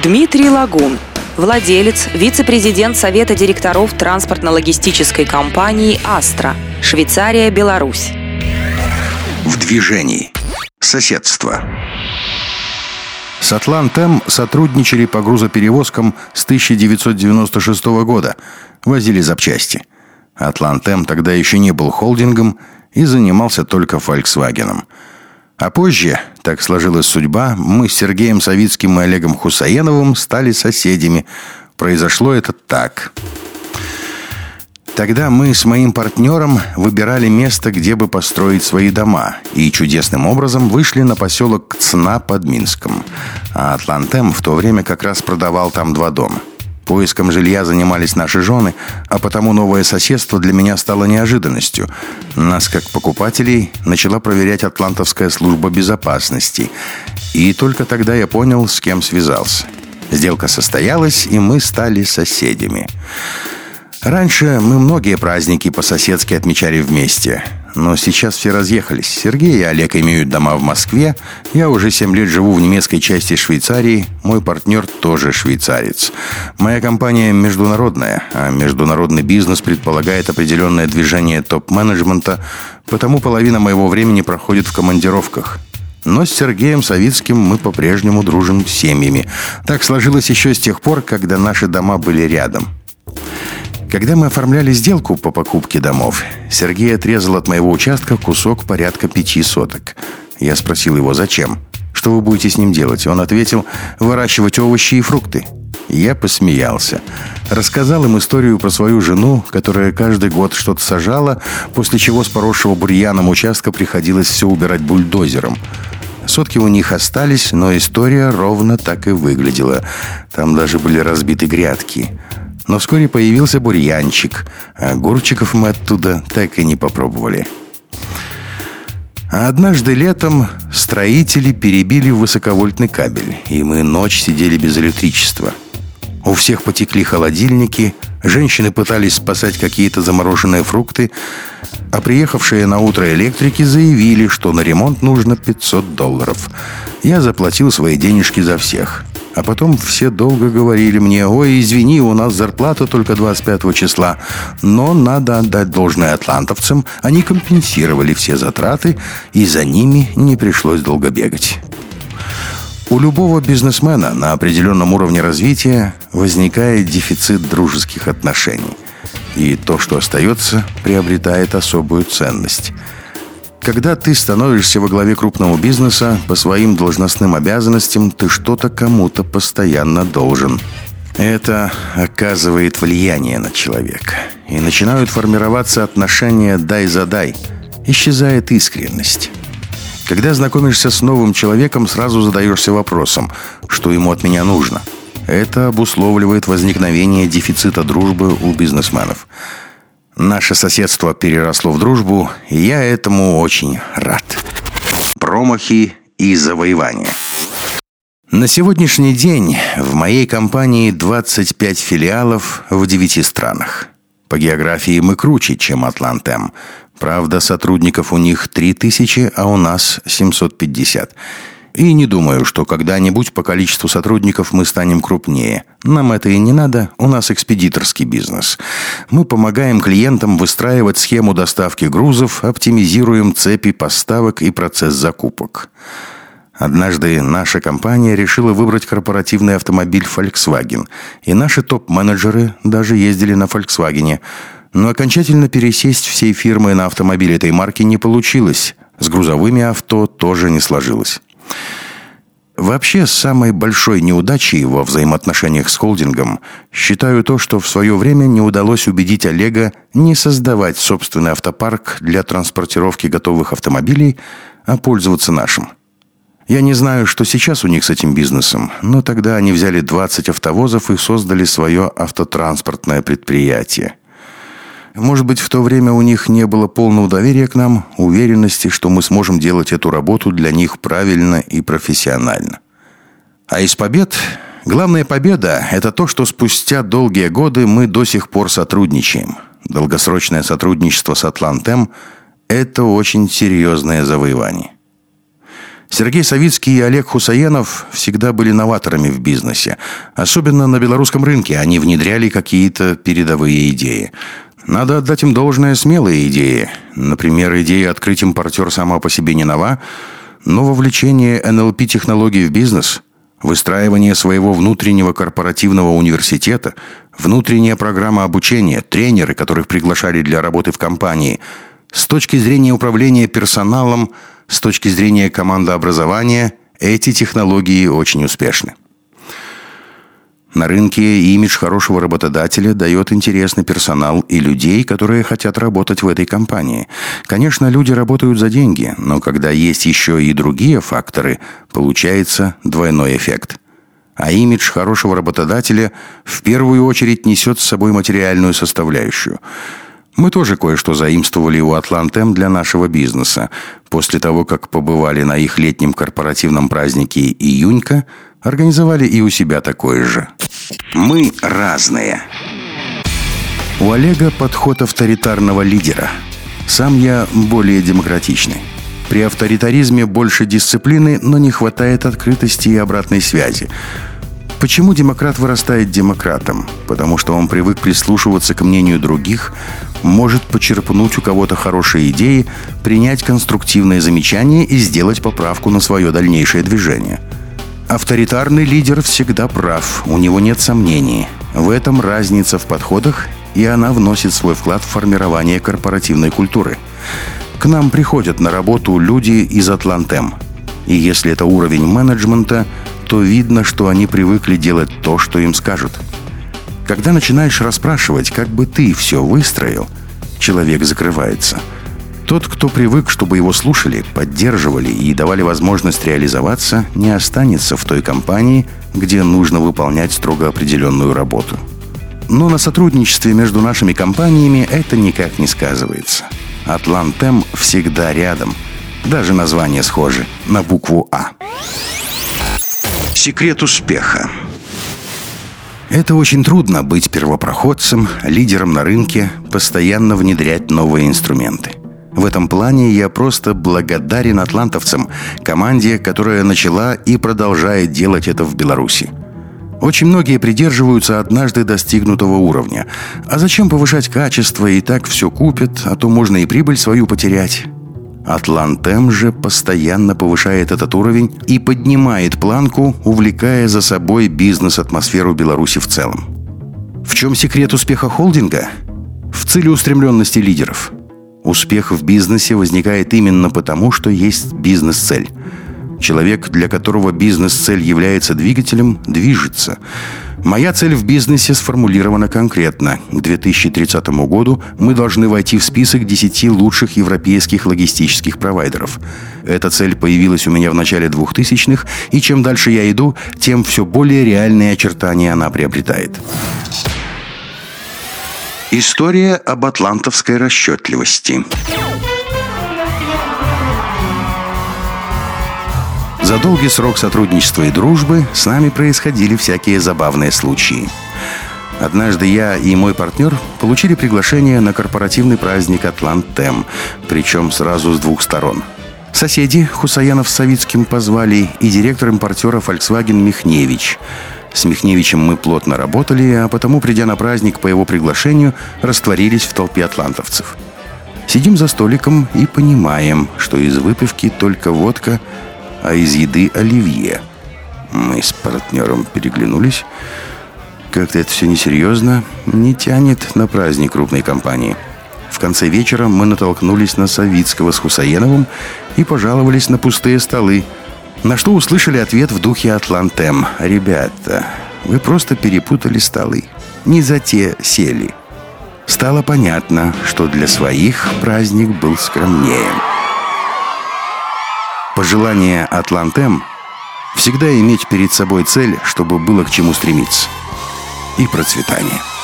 Дмитрий Лагун, владелец, вице-президент Совета директоров транспортно-логистической компании «Астра», Швейцария, Беларусь. В движении. Соседство. С Атлантем сотрудничали по грузоперевозкам с 1996 года. Возили запчасти. Атлантем тогда еще не был холдингом и занимался только Volkswagen. А позже, так сложилась судьба, мы с Сергеем Савицким и Олегом Хусаеновым стали соседями. Произошло это так. Тогда мы с моим партнером выбирали место, где бы построить свои дома, и чудесным образом вышли на поселок Цна под Минском. А Атлантем в то время как раз продавал там два дома. Поиском жилья занимались наши жены, а потому новое соседство для меня стало неожиданностью. Нас, как покупателей, начала проверять Атлантовская служба безопасности. И только тогда я понял, с кем связался. Сделка состоялась, и мы стали соседями. Раньше мы многие праздники по-соседски отмечали вместе. Но сейчас все разъехались. Сергей и Олег имеют дома в Москве. Я уже 7 лет живу в немецкой части Швейцарии. Мой партнер тоже швейцарец. Моя компания международная, а международный бизнес предполагает определенное движение топ-менеджмента, потому половина моего времени проходит в командировках. Но с Сергеем Савицким мы по-прежнему дружим семьями. Так сложилось еще с тех пор, когда наши дома были рядом. Когда мы оформляли сделку по покупке домов, Сергей отрезал от моего участка кусок порядка пяти соток. Я спросил его, зачем? Что вы будете с ним делать? Он ответил, выращивать овощи и фрукты. Я посмеялся. Рассказал им историю про свою жену, которая каждый год что-то сажала, после чего с поросшего бурьяном участка приходилось все убирать бульдозером. Сотки у них остались, но история ровно так и выглядела. Там даже были разбиты грядки. Но вскоре появился бурьянчик, а огурчиков мы оттуда так и не попробовали. А однажды летом строители перебили высоковольтный кабель, и мы ночь сидели без электричества. У всех потекли холодильники, женщины пытались спасать какие-то замороженные фрукты, а приехавшие на утро электрики заявили, что на ремонт нужно 500 долларов. Я заплатил свои денежки за всех. А потом все долго говорили мне, ой, извини, у нас зарплата только 25 числа. Но надо отдать должное атлантовцам, они компенсировали все затраты, и за ними не пришлось долго бегать. У любого бизнесмена на определенном уровне развития возникает дефицит дружеских отношений. И то, что остается, приобретает особую ценность – когда ты становишься во главе крупного бизнеса, по своим должностным обязанностям ты что-то кому-то постоянно должен. Это оказывает влияние на человека. И начинают формироваться отношения «дай за дай». Исчезает искренность. Когда знакомишься с новым человеком, сразу задаешься вопросом, что ему от меня нужно. Это обусловливает возникновение дефицита дружбы у бизнесменов. Наше соседство переросло в дружбу, и я этому очень рад. Промахи и завоевания. На сегодняшний день в моей компании 25 филиалов в 9 странах. По географии мы круче, чем Атлантем. Правда, сотрудников у них 3000, а у нас 750. И не думаю, что когда-нибудь по количеству сотрудников мы станем крупнее. Нам это и не надо, у нас экспедиторский бизнес. Мы помогаем клиентам выстраивать схему доставки грузов, оптимизируем цепи поставок и процесс закупок. Однажды наша компания решила выбрать корпоративный автомобиль Volkswagen, и наши топ-менеджеры даже ездили на Volkswagen. Но окончательно пересесть всей фирмы на автомобиль этой марки не получилось. С грузовыми авто тоже не сложилось. Вообще, самой большой неудачей во взаимоотношениях с холдингом считаю то, что в свое время не удалось убедить Олега не создавать собственный автопарк для транспортировки готовых автомобилей, а пользоваться нашим. Я не знаю, что сейчас у них с этим бизнесом, но тогда они взяли 20 автовозов и создали свое автотранспортное предприятие. Может быть, в то время у них не было полного доверия к нам, уверенности, что мы сможем делать эту работу для них правильно и профессионально. А из побед... Главная победа – это то, что спустя долгие годы мы до сих пор сотрудничаем. Долгосрочное сотрудничество с Атлантем – это очень серьезное завоевание. Сергей Савицкий и Олег Хусаенов всегда были новаторами в бизнесе. Особенно на белорусском рынке они внедряли какие-то передовые идеи. Надо отдать им должное смелые идеи. Например, идея открыть импортер сама по себе не нова, но вовлечение НЛП-технологий в бизнес, выстраивание своего внутреннего корпоративного университета, внутренняя программа обучения, тренеры, которых приглашали для работы в компании. С точки зрения управления персоналом, с точки зрения командообразования, эти технологии очень успешны. На рынке имидж хорошего работодателя дает интересный персонал и людей, которые хотят работать в этой компании. Конечно, люди работают за деньги, но когда есть еще и другие факторы, получается двойной эффект. А имидж хорошего работодателя в первую очередь несет с собой материальную составляющую – мы тоже кое-что заимствовали у Атлантем для нашего бизнеса. После того, как побывали на их летнем корпоративном празднике «Июнька», организовали и у себя такое же. Мы разные. У Олега подход авторитарного лидера. Сам я более демократичный. При авторитаризме больше дисциплины, но не хватает открытости и обратной связи. Почему демократ вырастает демократом? Потому что он привык прислушиваться к мнению других, может почерпнуть у кого-то хорошие идеи, принять конструктивное замечание и сделать поправку на свое дальнейшее движение. Авторитарный лидер всегда прав, у него нет сомнений. В этом разница в подходах, и она вносит свой вклад в формирование корпоративной культуры. К нам приходят на работу люди из Атлантем. И если это уровень менеджмента, то видно, что они привыкли делать то, что им скажут. Когда начинаешь расспрашивать, как бы ты все выстроил, человек закрывается. Тот, кто привык, чтобы его слушали, поддерживали и давали возможность реализоваться, не останется в той компании, где нужно выполнять строго определенную работу. Но на сотрудничестве между нашими компаниями это никак не сказывается. Атлантем всегда рядом. Даже название схоже на букву «А». Секрет успеха. Это очень трудно быть первопроходцем, лидером на рынке, постоянно внедрять новые инструменты. В этом плане я просто благодарен атлантовцам, команде, которая начала и продолжает делать это в Беларуси. Очень многие придерживаются однажды достигнутого уровня. А зачем повышать качество, и так все купят, а то можно и прибыль свою потерять. Атлантем же постоянно повышает этот уровень и поднимает планку, увлекая за собой бизнес-атмосферу Беларуси в целом. В чем секрет успеха холдинга? В целеустремленности лидеров. Успех в бизнесе возникает именно потому, что есть бизнес-цель. Человек, для которого бизнес-цель является двигателем, движется – Моя цель в бизнесе сформулирована конкретно. К 2030 году мы должны войти в список 10 лучших европейских логистических провайдеров. Эта цель появилась у меня в начале 2000-х, и чем дальше я иду, тем все более реальные очертания она приобретает. История об атлантовской расчетливости. За долгий срок сотрудничества и дружбы с нами происходили всякие забавные случаи. Однажды я и мой партнер получили приглашение на корпоративный праздник «Атлант-Тем», причем сразу с двух сторон. Соседи Хусаянов с Савицким позвали и директор импортера Volkswagen Михневич. С Михневичем мы плотно работали, а потому, придя на праздник по его приглашению, растворились в толпе атлантовцев. Сидим за столиком и понимаем, что из выпивки только водка – а из еды оливье. Мы с партнером переглянулись. Как-то это все несерьезно, не тянет на праздник крупной компании. В конце вечера мы натолкнулись на Савицкого с Хусаеновым и пожаловались на пустые столы, на что услышали ответ в духе Атлантем. «Ребята, вы просто перепутали столы. Не за те сели». Стало понятно, что для своих праздник был скромнее. Пожелание Атлантем – всегда иметь перед собой цель, чтобы было к чему стремиться. И процветание –